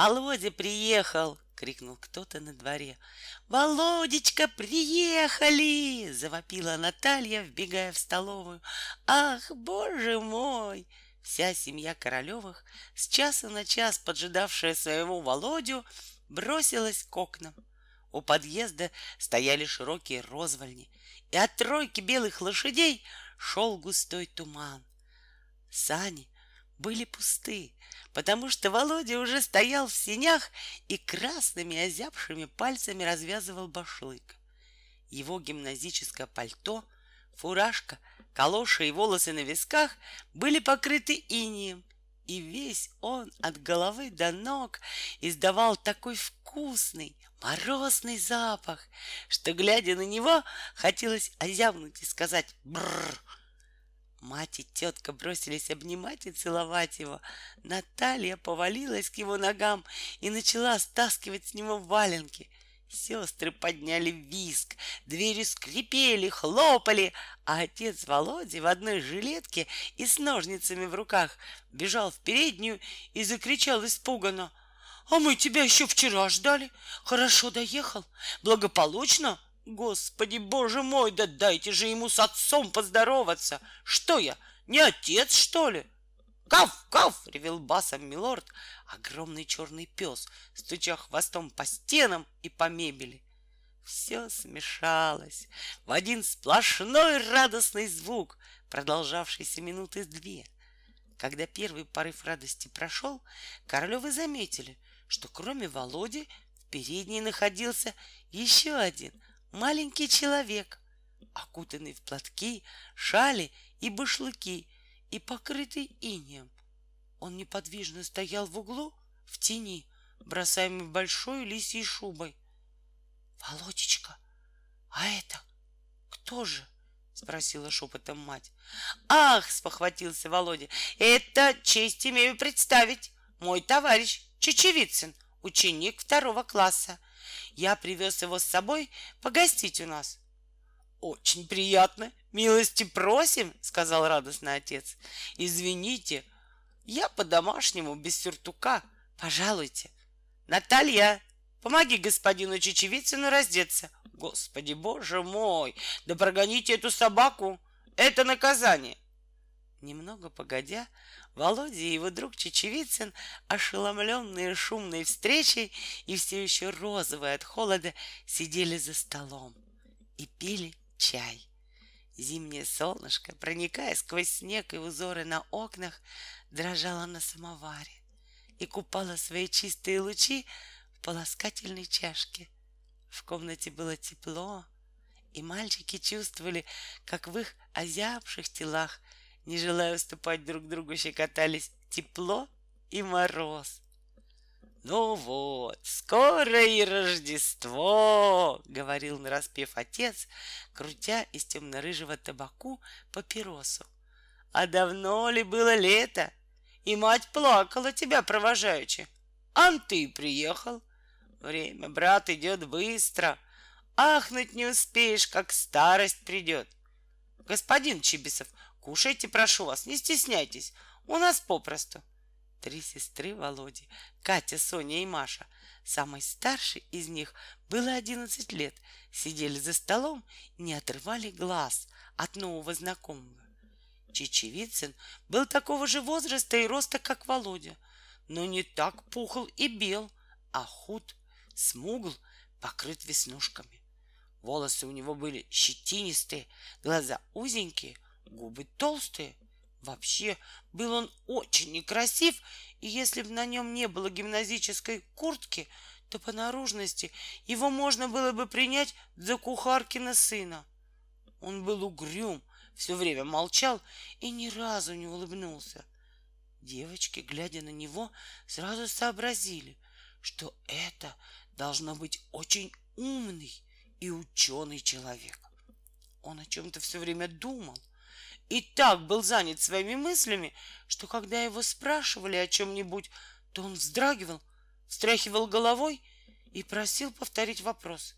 Володя приехал!» — крикнул кто-то на дворе. «Володечка, приехали!» — завопила Наталья, вбегая в столовую. «Ах, боже мой!» Вся семья Королевых, с часа на час поджидавшая своего Володю, бросилась к окнам. У подъезда стояли широкие розвальни, и от тройки белых лошадей шел густой туман. Сани были пусты, потому что Володя уже стоял в синях и красными озябшими пальцами развязывал башлык. Его гимназическое пальто, фуражка, калоши и волосы на висках были покрыты инием, и весь он от головы до ног издавал такой вкусный, морозный запах, что, глядя на него, хотелось озябнуть и сказать «бррр». Мать и тетка бросились обнимать и целовать его. Наталья повалилась к его ногам и начала стаскивать с него валенки. Сестры подняли виск, двери скрипели, хлопали, а отец Володи в одной жилетке и с ножницами в руках бежал в переднюю и закричал испуганно. «А мы тебя еще вчера ждали. Хорошо доехал? Благополучно?» Господи, боже мой, да дайте же ему с отцом поздороваться. Что я, не отец, что ли? Кав, кав, ревел басом милорд, огромный черный пес, стуча хвостом по стенам и по мебели. Все смешалось в один сплошной радостный звук, продолжавшийся минуты две. Когда первый порыв радости прошел, Королевы заметили, что кроме Володи в передней находился еще один — маленький человек, окутанный в платки, шали и башлыки и покрытый инеем. Он неподвижно стоял в углу в тени, бросаемый большой лисьей шубой. Володечка, а это кто же? спросила шепотом мать. Ах, спохватился Володя, это честь имею представить. Мой товарищ Чечевицын, ученик второго класса. Я привез его с собой погостить у нас. Очень приятно. Милости просим, сказал радостный отец. Извините, я по-домашнему без сюртука. Пожалуйте. Наталья, помоги господину Чечевицыну раздеться. Господи, боже мой, да прогоните эту собаку. Это наказание. Немного погодя, Володя и его друг Чечевицын, ошеломленные шумной встречей и все еще розовые от холода, сидели за столом и пили чай. Зимнее солнышко, проникая сквозь снег и узоры на окнах, дрожало на самоваре и купало свои чистые лучи в полоскательной чашке. В комнате было тепло, и мальчики чувствовали, как в их озябших телах — не желая уступать друг другу, щекотались тепло и мороз. Ну вот, скоро и Рождество, говорил нараспев отец, крутя из темно-рыжего табаку папиросу. А давно ли было лето? И мать плакала тебя провожаючи. Ан ты приехал. Время, брат, идет быстро. Ахнуть не успеешь, как старость придет. Господин Чибисов, Кушайте, прошу вас, не стесняйтесь. У нас попросту. Три сестры Володи, Катя, Соня и Маша. Самой старшей из них было одиннадцать лет. Сидели за столом не отрывали глаз от нового знакомого. Чечевицын был такого же возраста и роста, как Володя, но не так пухл и бел, а худ, смугл, покрыт веснушками. Волосы у него были щетинистые, глаза узенькие — губы толстые. Вообще был он очень некрасив, и если бы на нем не было гимназической куртки, то по наружности его можно было бы принять за кухаркина сына. Он был угрюм, все время молчал и ни разу не улыбнулся. Девочки, глядя на него, сразу сообразили, что это должно быть очень умный и ученый человек. Он о чем-то все время думал, и так был занят своими мыслями, что когда его спрашивали о чем-нибудь, то он вздрагивал, встряхивал головой и просил повторить вопрос.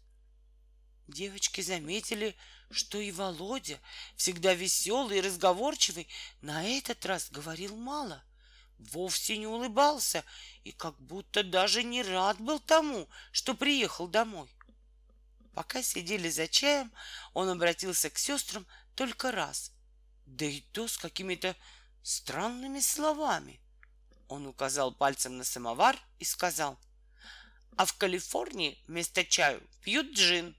Девочки заметили, что и Володя, всегда веселый и разговорчивый, на этот раз говорил мало. вовсе не улыбался и как будто даже не рад был тому, что приехал домой. Пока сидели за чаем, он обратился к сестрам только раз, да и то с какими-то странными словами. Он указал пальцем на самовар и сказал, «А в Калифорнии вместо чаю пьют джин».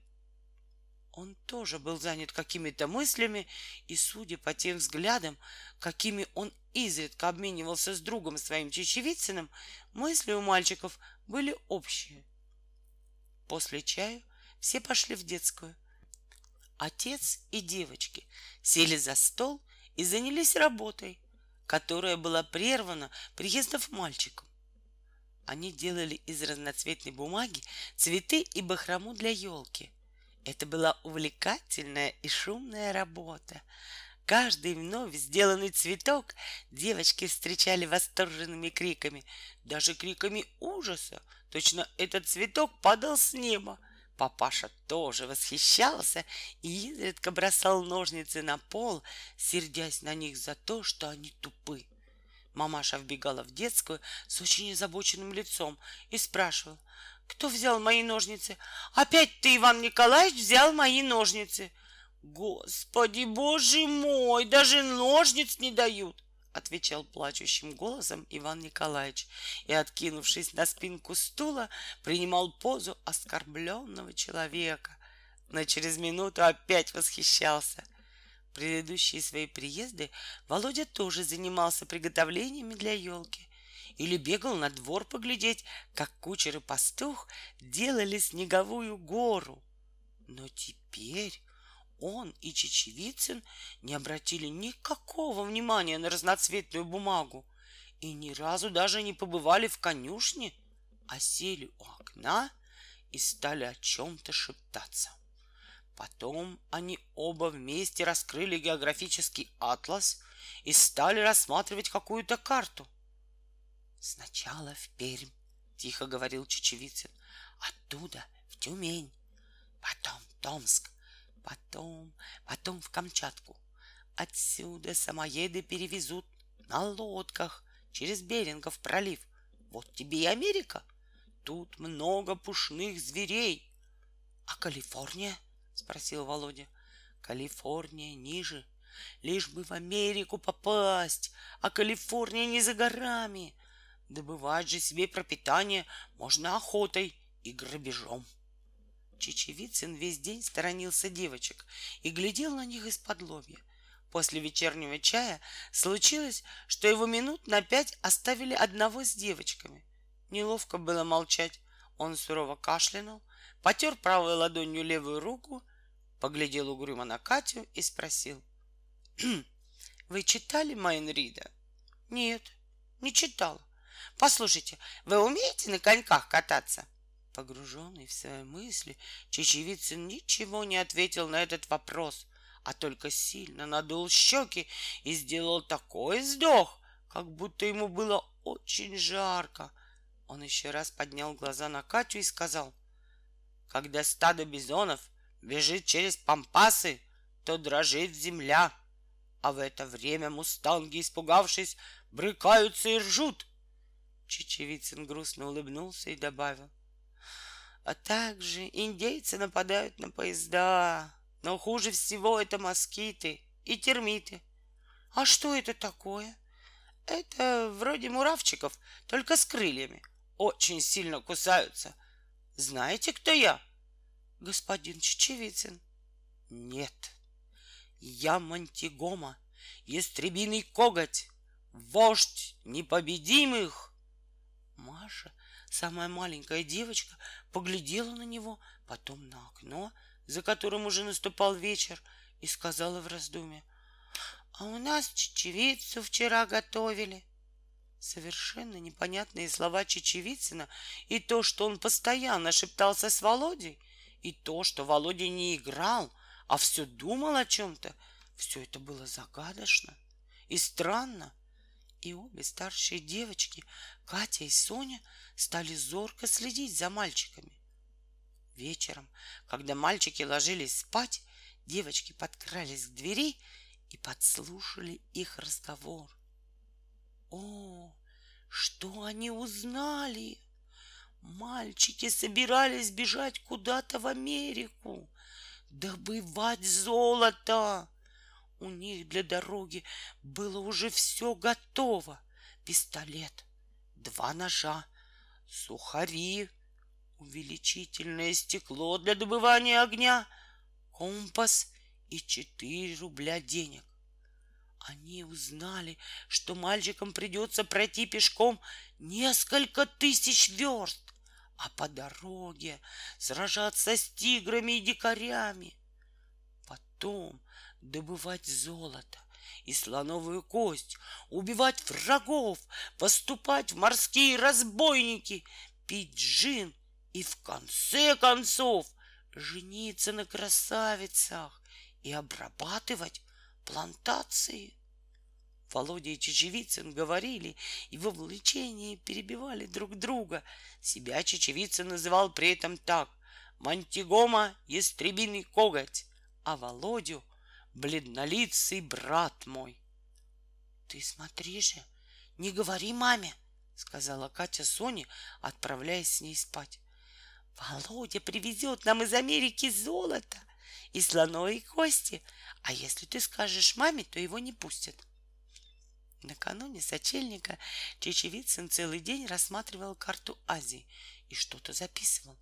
Он тоже был занят какими-то мыслями, и, судя по тем взглядам, какими он изредка обменивался с другом своим Чечевицыным, мысли у мальчиков были общие. После чаю все пошли в детскую. Отец и девочки сели за стол и занялись работой, которая была прервана приездом мальчиком. Они делали из разноцветной бумаги цветы и бахрому для елки. Это была увлекательная и шумная работа. Каждый вновь сделанный цветок девочки встречали восторженными криками, даже криками ужаса. Точно этот цветок падал с неба. Папаша тоже восхищался и изредка бросал ножницы на пол, сердясь на них за то, что они тупы. Мамаша вбегала в детскую с очень озабоченным лицом и спрашивала, кто взял мои ножницы? Опять ты, Иван Николаевич, взял мои ножницы. Господи, боже мой, даже ножниц не дают отвечал плачущим голосом Иван Николаевич и, откинувшись на спинку стула, принимал позу оскорбленного человека, но через минуту опять восхищался. Предыдущие свои приезды Володя тоже занимался приготовлениями для елки или бегал на двор поглядеть, как кучер и пастух делали снеговую гору. Но теперь он и Чечевицын не обратили никакого внимания на разноцветную бумагу и ни разу даже не побывали в конюшне, а сели у окна и стали о чем-то шептаться. Потом они оба вместе раскрыли географический атлас и стали рассматривать какую-то карту. Сначала в Пермь, тихо говорил Чечевицын, оттуда в Тюмень, потом Томск, потом, потом в Камчатку. Отсюда самоеды перевезут на лодках через Берингов пролив. Вот тебе и Америка. Тут много пушных зверей. А Калифорния? Спросил Володя. Калифорния ниже. Лишь бы в Америку попасть, а Калифорния не за горами. Добывать же себе пропитание можно охотой и грабежом. Чечевицын весь день сторонился девочек и глядел на них из-под лобья. После вечернего чая случилось, что его минут на пять оставили одного с девочками. Неловко было молчать. Он сурово кашлянул, потер правой ладонью левую руку, поглядел угрюмо на Катю и спросил. «Вы читали Майнрида?» «Нет, не читала. Послушайте, вы умеете на коньках кататься?» Погруженный в свои мысли, Чечевицын ничего не ответил на этот вопрос, а только сильно надул щеки и сделал такой вздох, как будто ему было очень жарко. Он еще раз поднял глаза на Катю и сказал, «Когда стадо бизонов бежит через пампасы, то дрожит земля, а в это время мустанги, испугавшись, брыкаются и ржут». Чечевицын грустно улыбнулся и добавил, — а также индейцы нападают на поезда. Но хуже всего это москиты и термиты. А что это такое? Это вроде муравчиков, только с крыльями. Очень сильно кусаются. Знаете, кто я? Господин Чечевицын. Нет. Я Мантигома, ястребиный коготь, вождь непобедимых. Маша — Самая маленькая девочка поглядела на него, потом на окно, за которым уже наступал вечер, и сказала в раздумье, «А у нас чечевицу вчера готовили». Совершенно непонятные слова Чечевицына и то, что он постоянно шептался с Володей, и то, что Володя не играл, а все думал о чем-то, все это было загадочно и странно. И обе старшие девочки, Катя и Соня, стали зорко следить за мальчиками. Вечером, когда мальчики ложились спать, девочки подкрались к двери и подслушали их разговор. О, Что они узнали? Мальчики собирались бежать куда-то в Америку, добывать золото. У них для дороги было уже все готово. Пистолет, два ножа, сухари, увеличительное стекло для добывания огня, компас и четыре рубля денег. Они узнали, что мальчикам придется пройти пешком несколько тысяч верст, а по дороге сражаться с тиграми и дикарями. Потом добывать золото и слоновую кость, убивать врагов, поступать в морские разбойники, пить джин и в конце концов жениться на красавицах и обрабатывать плантации. Володя и Чечевицын говорили и во влечении перебивали друг друга. Себя Чечевицын называл при этом так — Мантигома — ястребиный коготь, а Володю — бледнолицый брат мой. — Ты смотри же, не говори маме, — сказала Катя Соне, отправляясь с ней спать. Володя привезет нам из Америки золото и слоновые кости, а если ты скажешь маме, то его не пустят. Накануне сочельника Чечевицын целый день рассматривал карту Азии и что-то записывал.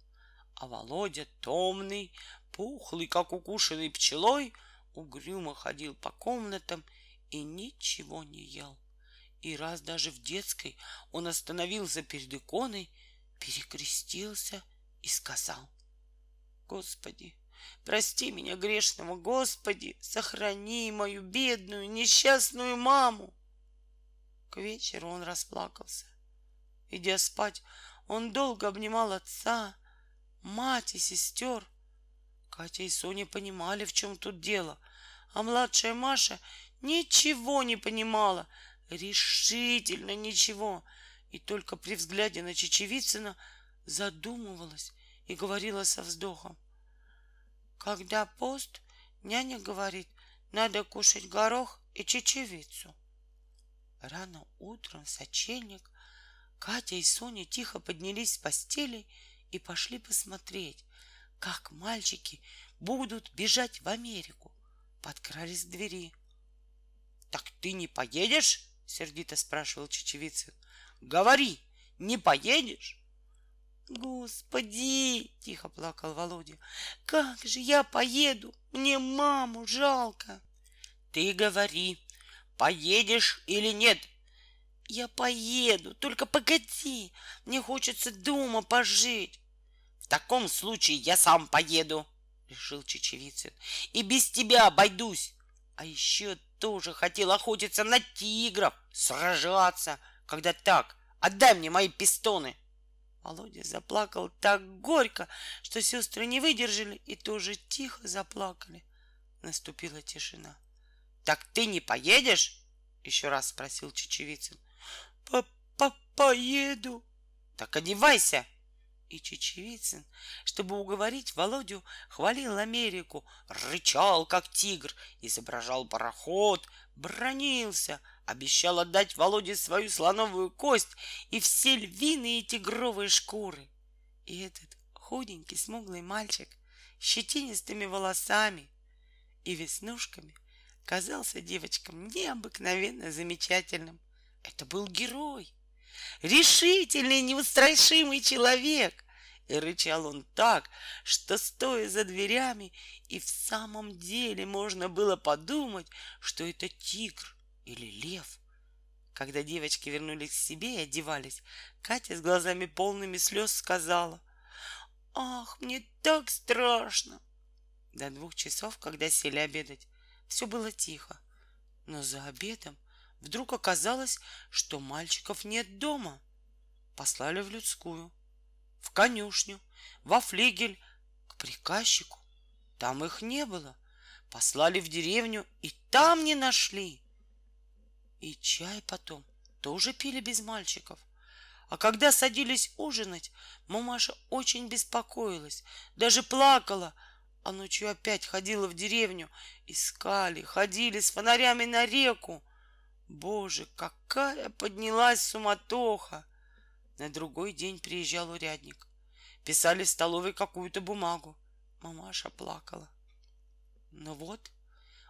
А Володя, томный, пухлый, как укушенный пчелой, угрюмо ходил по комнатам и ничего не ел. И раз даже в детской он остановился перед иконой, перекрестился и сказал, Господи, прости меня грешного, Господи, сохрани мою бедную, несчастную маму. К вечеру он расплакался. Идя спать, он долго обнимал отца, мать и сестер. Катя и Соня понимали, в чем тут дело, а младшая Маша ничего не понимала, решительно ничего, и только при взгляде на Чечевицына задумывалась и говорила со вздохом. Когда пост, няня говорит, надо кушать горох и чечевицу. Рано утром в сочельник Катя и Соня тихо поднялись с постели и пошли посмотреть, как мальчики будут бежать в Америку. Подкрались к двери. — Так ты не поедешь? — сердито спрашивал Чечевицын. — Говори, не поедешь? Господи, тихо плакал Володя, как же я поеду? Мне маму жалко. Ты говори, поедешь или нет? Я поеду, только погоди, мне хочется дома пожить. Таком случае я сам поеду, решил Чечевицын, и без тебя обойдусь. А еще тоже хотел охотиться на тигров, сражаться, когда так. Отдай мне мои пистоны. Володя заплакал так горько, что сестры не выдержали и тоже тихо заплакали. Наступила тишина. — Так ты не поедешь? — еще раз спросил Чечевицын. — Поеду. — Так одевайся. И Чечевицын, чтобы уговорить Володю, хвалил Америку, рычал, как тигр, изображал пароход, бронился — обещал отдать Володе свою слоновую кость и все львиные и тигровые шкуры. И этот худенький, смуглый мальчик с щетинистыми волосами и веснушками казался девочкам необыкновенно замечательным. Это был герой, решительный, неустрашимый человек. И рычал он так, что, стоя за дверями, и в самом деле можно было подумать, что это тигр или лев. Когда девочки вернулись к себе и одевались, Катя с глазами полными слез сказала, «Ах, мне так страшно!» До двух часов, когда сели обедать, все было тихо. Но за обедом вдруг оказалось, что мальчиков нет дома. Послали в людскую, в конюшню, во флигель, к приказчику. Там их не было. Послали в деревню и там не нашли. И чай потом тоже пили без мальчиков. А когда садились ужинать, мамаша очень беспокоилась, даже плакала, а ночью опять ходила в деревню. Искали, ходили с фонарями на реку. Боже, какая поднялась суматоха! На другой день приезжал урядник. Писали в столовой какую-то бумагу. Мамаша плакала. Ну вот,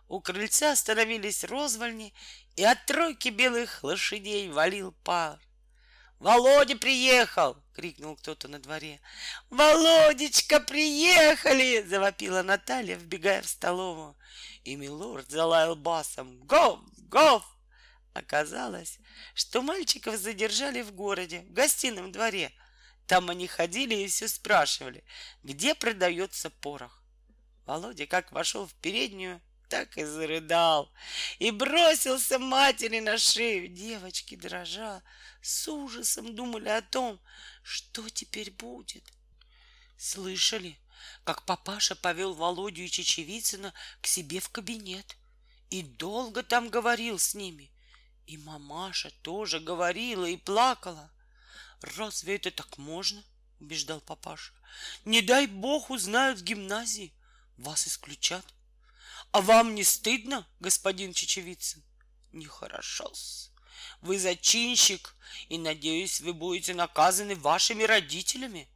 у крыльца остановились розвальни, и от тройки белых лошадей валил пар. «Володя приехал!» — крикнул кто-то на дворе. «Володечка, приехали!» — завопила Наталья, вбегая в столовую. И милорд залаял басом. «Гов! Гов!» Оказалось, что мальчиков задержали в городе, в гостином дворе. Там они ходили и все спрашивали, где продается порох. Володя как вошел в переднюю, так и зарыдал и бросился матери на шею. Девочки, дрожа, с ужасом думали о том, что теперь будет. Слышали, как папаша повел Володю и Чечевицына к себе в кабинет и долго там говорил с ними. И мамаша тоже говорила и плакала. Разве это так можно? убеждал папаша. Не дай бог узнают в гимназии, вас исключат. А вам не стыдно, господин Чечевицын? Нехорошо-с. Вы зачинщик, и, надеюсь, вы будете наказаны вашими родителями.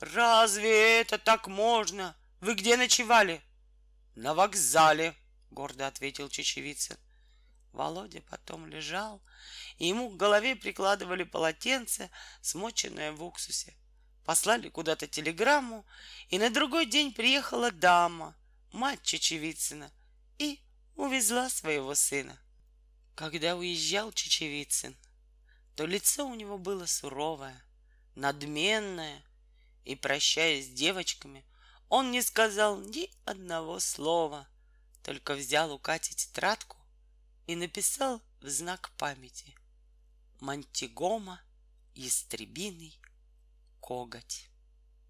Разве это так можно? Вы где ночевали? На вокзале, гордо ответил Чечевицын. Володя потом лежал, и ему к голове прикладывали полотенце, смоченное в уксусе. Послали куда-то телеграмму, и на другой день приехала дама, мать Чечевицына, и увезла своего сына. Когда уезжал Чечевицын, то лицо у него было суровое, надменное, и, прощаясь с девочками, он не сказал ни одного слова, только взял у Кати тетрадку и написал в знак памяти Мантигома, ястребиный коготь.